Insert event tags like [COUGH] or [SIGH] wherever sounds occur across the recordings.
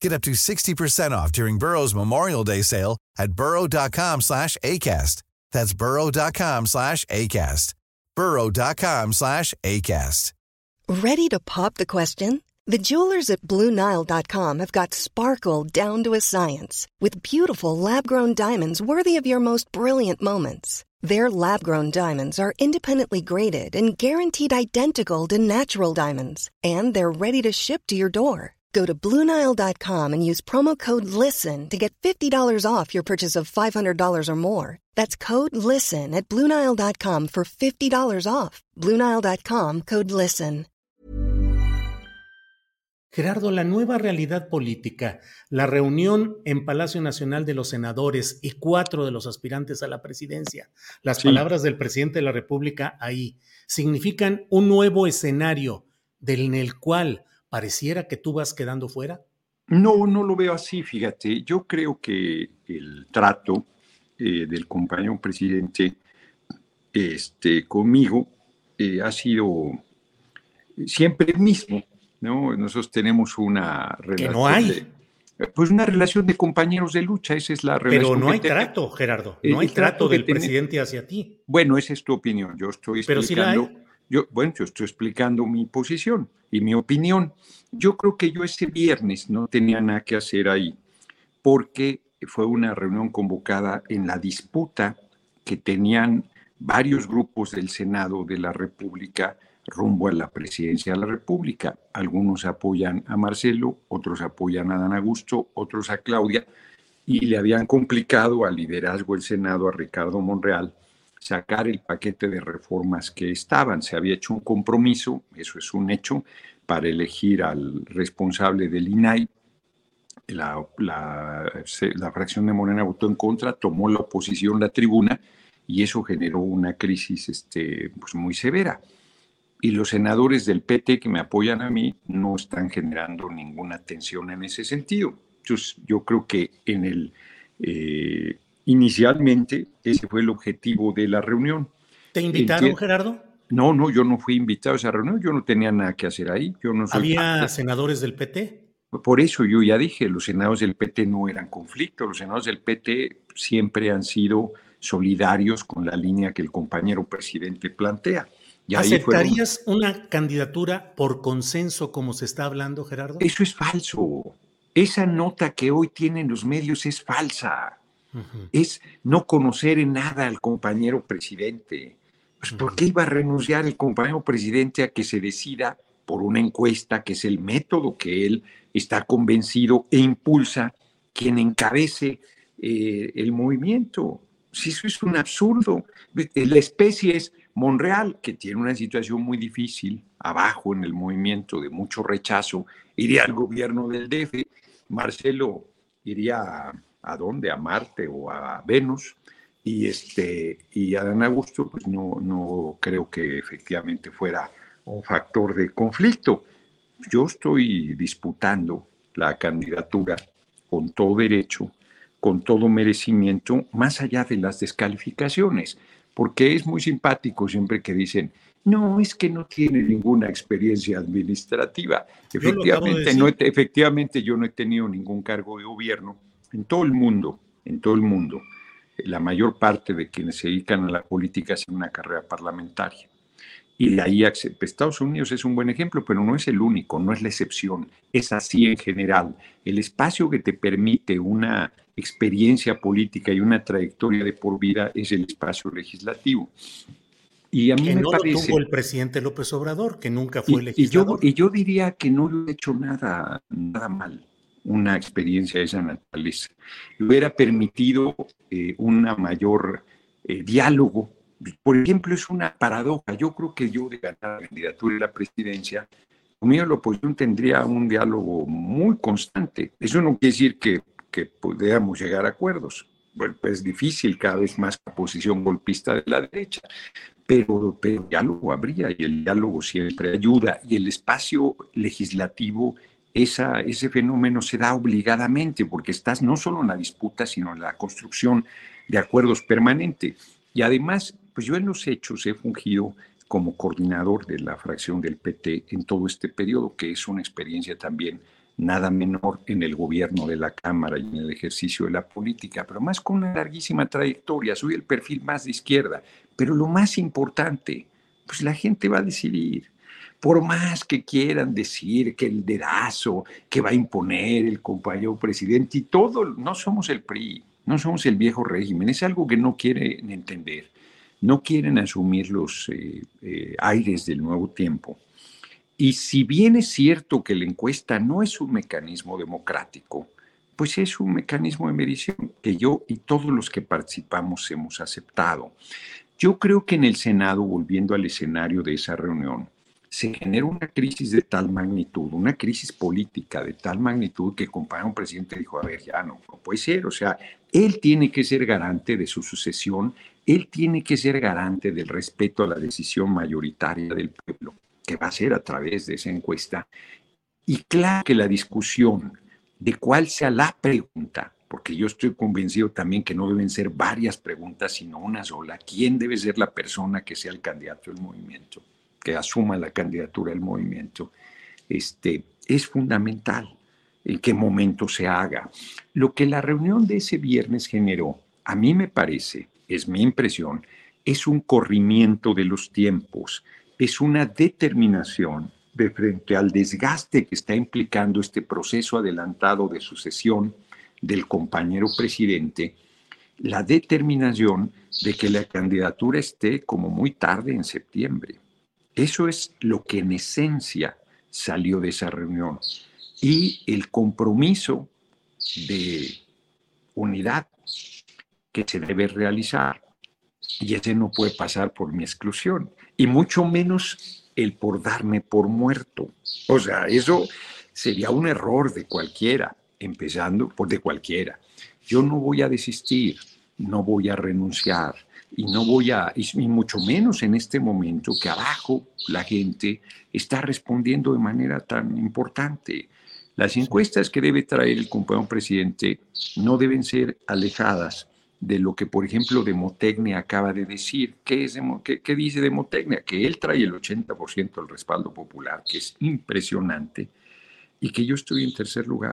Get up to 60% off during Burrow's Memorial Day sale at burrow.com slash ACAST. That's burrow.com slash ACAST. burrow.com slash ACAST. Ready to pop the question? The jewelers at BlueNile.com have got sparkle down to a science with beautiful lab-grown diamonds worthy of your most brilliant moments. Their lab grown diamonds are independently graded and guaranteed identical to natural diamonds, and they're ready to ship to your door. Go to Bluenile.com and use promo code LISTEN to get $50 off your purchase of $500 or more. That's code LISTEN at Bluenile.com for $50 off. Bluenile.com code LISTEN. Gerardo, la nueva realidad política, la reunión en Palacio Nacional de los Senadores y cuatro de los aspirantes a la presidencia, las sí. palabras del presidente de la República ahí, significan un nuevo escenario en el cual pareciera que tú vas quedando fuera? No, no lo veo así, fíjate. Yo creo que el trato eh, del compañero presidente este, conmigo eh, ha sido siempre el mismo, ¿no? Nosotros tenemos una relación. Que no hay. De, pues una relación de compañeros de lucha, esa es la relación. Pero no hay trato, Gerardo, no hay trato, trato del presidente hacia ti. Bueno, esa es tu opinión, yo estoy Pero explicando. Si la hay. Yo, bueno, yo estoy explicando mi posición y mi opinión. Yo creo que yo ese viernes no tenía nada que hacer ahí, porque fue una reunión convocada en la disputa que tenían varios grupos del Senado de la República rumbo a la presidencia de la República. Algunos apoyan a Marcelo, otros apoyan a Dan Augusto, otros a Claudia, y le habían complicado al liderazgo del Senado, a Ricardo Monreal, sacar el paquete de reformas que estaban. Se había hecho un compromiso, eso es un hecho, para elegir al responsable del INAI. La, la, la, fracción de Morena votó en contra, tomó la oposición la tribuna y eso generó una crisis este, pues muy severa. Y los senadores del PT que me apoyan a mí no están generando ninguna tensión en ese sentido. Entonces, yo creo que en el... Eh, Inicialmente, ese fue el objetivo de la reunión. ¿Te invitaron. Gerardo? No, no, yo no fui invitado a esa reunión, yo no tenía nada que hacer ahí. Yo no soy ¿Había parte. senadores del PT? Por eso yo ya dije, los senadores del PT no eran conflicto, los senadores del PT siempre han sido solidarios con la línea que el compañero presidente plantea. Y ¿Aceptarías fueron... una candidatura por consenso como se está hablando, Gerardo? Eso es falso. Esa nota que hoy tienen los medios es falsa. Uh -huh. es no conocer en nada al compañero presidente. Pues, ¿Por qué iba a renunciar el compañero presidente a que se decida por una encuesta, que es el método que él está convencido e impulsa, quien encabece eh, el movimiento? Si eso es un absurdo. La especie es Monreal, que tiene una situación muy difícil, abajo en el movimiento de mucho rechazo, iría al gobierno del DF. Marcelo iría a dónde, a Marte o a Venus, y, este, y Adán Augusto, pues no, no creo que efectivamente fuera un factor de conflicto. Yo estoy disputando la candidatura con todo derecho, con todo merecimiento, más allá de las descalificaciones, porque es muy simpático siempre que dicen, no, es que no tiene ninguna experiencia administrativa. Efectivamente, no, efectivamente yo no he tenido ningún cargo de gobierno, en todo el mundo, en todo el mundo, la mayor parte de quienes se dedican a la política hacen una carrera parlamentaria. Y de ahí Estados Unidos es un buen ejemplo, pero no es el único, no es la excepción, es así en general. El espacio que te permite una experiencia política y una trayectoria de por vida es el espacio legislativo. Y a mí que me no parece, lo tuvo el presidente López Obrador, que nunca fue y, legislador. Y yo, y yo diría que no lo he hecho nada, nada mal una experiencia de esa naturaleza. Y hubiera permitido eh, una mayor eh, diálogo. Por ejemplo, es una paradoja. Yo creo que yo de ganar la candidatura de la presidencia de la oposición tendría un diálogo muy constante. Eso no quiere decir que, que pudiéramos llegar a acuerdos. Bueno, pues es difícil cada vez más la posición golpista de la derecha, pero, pero diálogo habría y el diálogo siempre ayuda y el espacio legislativo, esa, ese fenómeno se da obligadamente porque estás no solo en la disputa, sino en la construcción de acuerdos permanentes. Y además, pues yo en los hechos he fungido como coordinador de la fracción del PT en todo este periodo, que es una experiencia también nada menor en el gobierno de la Cámara y en el ejercicio de la política, pero más con una larguísima trayectoria. Soy el perfil más de izquierda, pero lo más importante, pues la gente va a decidir. Por más que quieran decir que el dedazo que va a imponer el compañero presidente y todo, no somos el PRI, no somos el viejo régimen, es algo que no quieren entender no quieren asumir los eh, eh, aires del nuevo tiempo. Y si bien es cierto que la encuesta no es un mecanismo democrático, pues es un mecanismo de medición que yo y todos los que participamos hemos aceptado. Yo creo que en el Senado, volviendo al escenario de esa reunión, se genera una crisis de tal magnitud, una crisis política de tal magnitud que el compañero presidente dijo, a ver, ya no, no puede ser, o sea, él tiene que ser garante de su sucesión él tiene que ser garante del respeto a la decisión mayoritaria del pueblo, que va a ser a través de esa encuesta. Y claro que la discusión de cuál sea la pregunta, porque yo estoy convencido también que no deben ser varias preguntas, sino una sola, ¿quién debe ser la persona que sea el candidato del movimiento, que asuma la candidatura del movimiento? Este, es fundamental en qué momento se haga. Lo que la reunión de ese viernes generó, a mí me parece, es mi impresión, es un corrimiento de los tiempos, es una determinación de frente al desgaste que está implicando este proceso adelantado de sucesión del compañero presidente, la determinación de que la candidatura esté como muy tarde en septiembre. Eso es lo que en esencia salió de esa reunión. Y el compromiso de unidad que se debe realizar. Y ese no puede pasar por mi exclusión, y mucho menos el por darme por muerto. O sea, eso sería un error de cualquiera, empezando por de cualquiera. Yo no voy a desistir, no voy a renunciar y no voy a, y mucho menos en este momento que abajo la gente está respondiendo de manera tan importante. Las encuestas que debe traer el compañero presidente no deben ser alejadas de lo que, por ejemplo, Demotecnia acaba de decir. ¿Qué, es qué, qué dice Demotecnia? Que él trae el 80% del respaldo popular, que es impresionante, y que yo estoy en tercer lugar.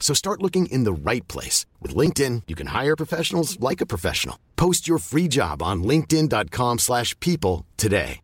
So start looking in the right place. With LinkedIn, you can hire professionals like a professional. Post your free job on linkedin.com slash people today.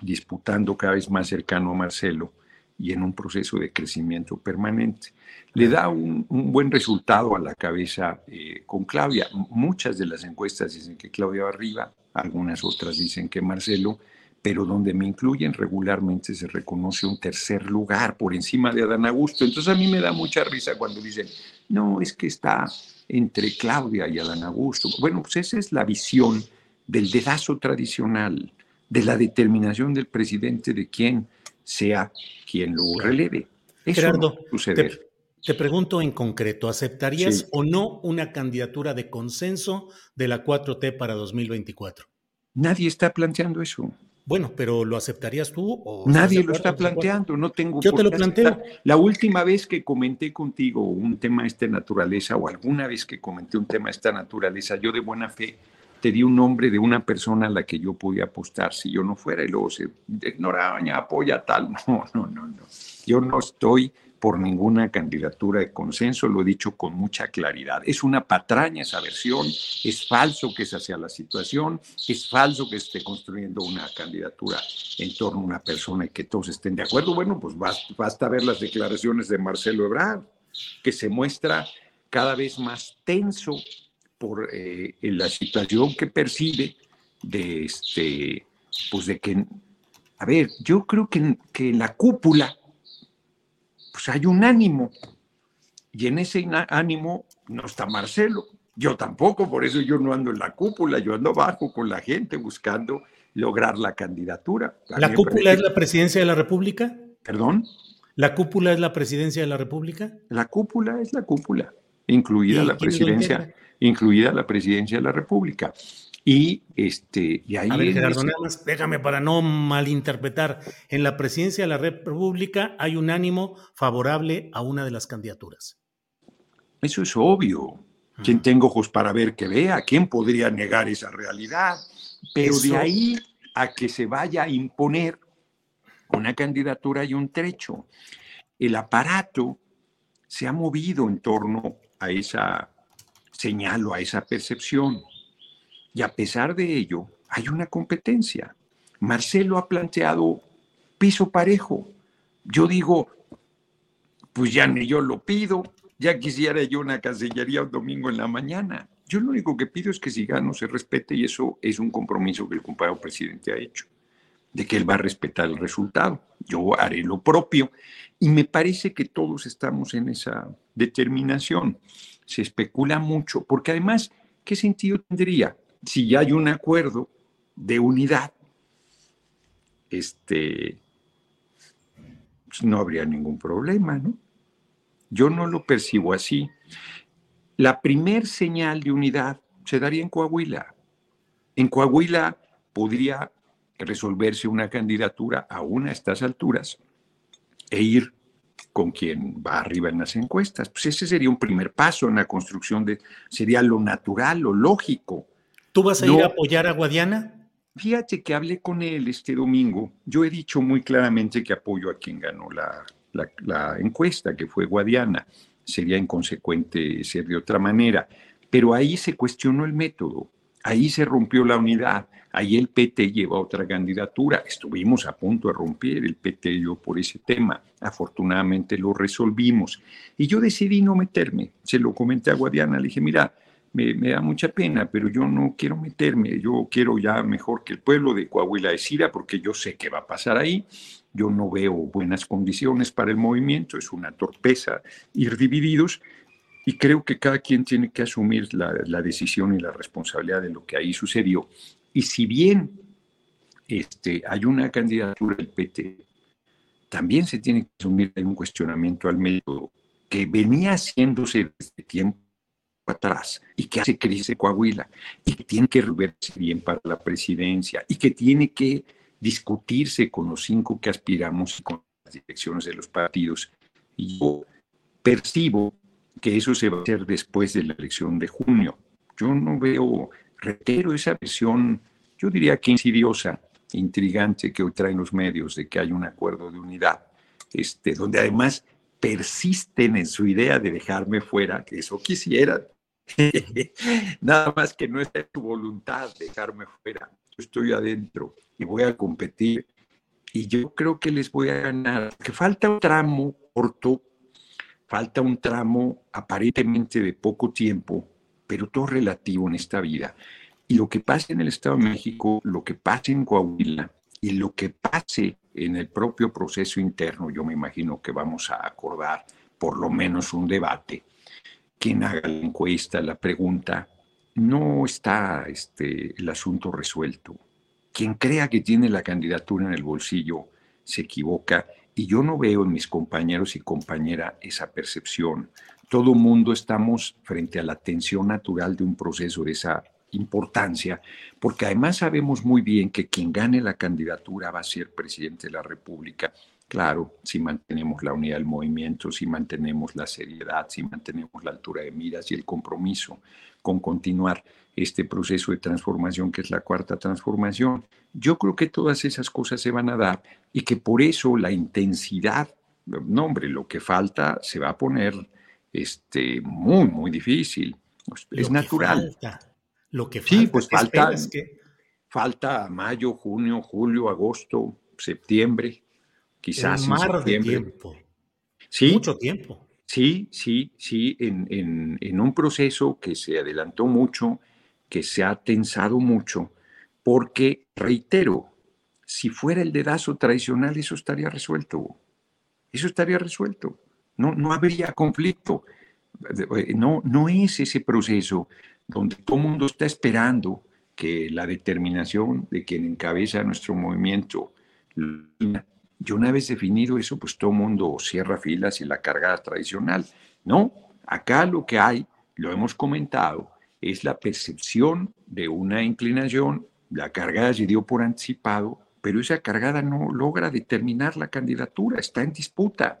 Disputando cada vez más cercano a Marcelo y en un proceso de crecimiento permanente. le da un, buen resultado a la cabeza eh, con Claudia. Muchas de las encuestas dicen que Claudia va arriba, algunas otras dicen que Marcelo, pero donde me incluyen regularmente se reconoce un tercer lugar por encima de Adán Augusto. Entonces a mí me da mucha risa cuando dicen, no, es que está entre Claudia y Adán Augusto. Bueno, pues esa es la visión del dedazo tradicional, de la determinación del presidente de quién sea quien lo releve. Eso Gerardo, suceder. Te pregunto en concreto, ¿aceptarías o no una candidatura de consenso de la 4T para 2024? Nadie está planteando eso. Bueno, pero ¿lo aceptarías tú? O Nadie lo está planteando, no tengo. Yo te lo planteo. La última vez que comenté contigo un tema de esta naturaleza, o alguna vez que comenté un tema de esta naturaleza, yo de buena fe te di un nombre de una persona a la que yo podía apostar si yo no fuera, y luego se ignoraba, apoya tal. [LAUGHS] No, no, no, no. Yo no estoy por ninguna candidatura de consenso, lo he dicho con mucha claridad. Es una patraña esa versión, es falso que esa sea la situación, es falso que esté construyendo una candidatura en torno a una persona y que todos estén de acuerdo. Bueno, pues basta, ver las declaraciones de Marcelo Ebrard, que se muestra cada vez más tenso por eh, la situación que percibe de este, pues de que, a ver, yo creo que, que la cúpula pues hay un ánimo. Y en ese ánimo no está Marcelo. Yo tampoco, por eso yo no ando en la cúpula, yo ando abajo con la gente buscando lograr la candidatura. ¿La cúpula es la presidencia de la República? ¿Perdón? ¿La cúpula es la presidencia de la República? La cúpula es la cúpula, incluida la presidencia, incluida la presidencia de la República. Y, este, y ahí. A ver, Gerardo, nada más déjame para no malinterpretar. En la presidencia de la República hay un ánimo favorable a una de las candidaturas. Eso es obvio. ¿Quién tengo ojos para ver que vea? ¿Quién podría negar esa realidad? Pero de ahí a que se vaya a imponer una candidatura y un trecho. El aparato se ha movido en torno a esa señal o a esa percepción. Y a pesar de ello, hay una competencia. Marcelo ha planteado piso parejo. Yo digo, pues ya ni yo lo pido, ya quisiera yo una cancillería un domingo en la mañana. Yo lo único que pido es que si gano se respete y eso es un compromiso que el compañero presidente ha hecho, de que él va a respetar el resultado. Yo haré lo propio y me parece que todos estamos en esa determinación. Se especula mucho, porque además, ¿qué sentido tendría? Si ya hay un acuerdo de unidad, este, pues no habría ningún problema, ¿no? Yo no lo percibo así. La primer señal de unidad se daría en Coahuila. En Coahuila podría resolverse una candidatura aún a estas alturas e ir con quien va arriba en las encuestas. Pues ese sería un primer paso en la construcción de, sería lo natural, lo lógico. ¿Tú vas a ir a apoyar a Guadiana? Fíjate que hablé con él este domingo. Yo he dicho muy claramente que apoyo a quien ganó la, la, encuesta, que fue Guadiana. Sería inconsecuente ser de otra manera. Pero ahí se cuestionó el método. Ahí se rompió la unidad. Ahí el PT lleva otra candidatura. Estuvimos a punto de romper el PT y yo por ese tema. Afortunadamente lo resolvimos. Y yo decidí no meterme. Se lo comenté a Guadiana. Le dije, mira, me, da mucha pena, pero yo no quiero meterme, yo quiero ya mejor que el pueblo de Coahuila decida, porque yo sé qué va a pasar ahí, yo no veo buenas condiciones para el movimiento, es una torpeza ir divididos, y creo que cada quien tiene que asumir la, decisión y la responsabilidad de lo que ahí sucedió. Y si bien este, hay una candidatura del PT, también se tiene que asumir un cuestionamiento al método que venía haciéndose desde tiempo atrás y que hace crisis Coahuila y que tiene que reverse bien para la presidencia y que tiene que discutirse con los cinco que aspiramos y con las direcciones de los partidos. Y yo percibo que eso se va a hacer después de la elección de junio. Yo no veo, reitero esa visión, yo diría que insidiosa, intrigante que hoy traen los medios de que hay un acuerdo de unidad, este, donde además persisten en su idea de dejarme fuera, que eso quisiera, [LAUGHS] Nada más que no está en tu voluntad dejarme fuera. Yo estoy adentro y voy a competir. Y yo creo que les voy a ganar. Que falta un tramo corto, falta un tramo aparentemente de poco tiempo, pero todo relativo en esta vida. Y lo que pase en el Estado de México, lo que pase en Coahuila y lo que pase en el propio proceso interno, yo me imagino que vamos a acordar por lo menos un debate quien haga la encuesta, la pregunta, no está este, el asunto resuelto. Quien crea que tiene la candidatura en el bolsillo se equivoca y yo no veo en mis compañeros y compañeras esa percepción. Todo mundo estamos frente a la tensión natural de un proceso de esa importancia, porque además sabemos muy bien que quien gane la candidatura va a ser presidente de la República. Claro, si mantenemos la unidad del movimiento, si mantenemos la seriedad, si mantenemos la altura de miras y el compromiso con continuar este proceso de transformación que es la cuarta transformación. Yo creo que todas esas cosas se van a dar y que por eso la intensidad, no hombre, lo que falta se va a poner este, muy, muy difícil. Pues, es natural. Lo que falta, sí, pues falta, falta mayo, junio, julio, agosto, septiembre, quizás mar septiembre. tiempo. Sí, mucho tiempo. Sí, sí, sí, en, en, en, un proceso que se adelantó mucho, que se ha tensado mucho, porque, reitero, si fuera el dedazo tradicional, eso estaría resuelto. Eso estaría resuelto. No, no habría conflicto. No, no es ese proceso donde todo el mundo está esperando que la determinación de quien encabeza nuestro movimiento, y una vez definido eso, pues todo mundo cierra filas y la carga tradicional. No, acá lo que hay, lo hemos comentado, es la percepción de una inclinación, la cargada se dio por anticipado, pero esa cargada no logra determinar la candidatura, está en disputa.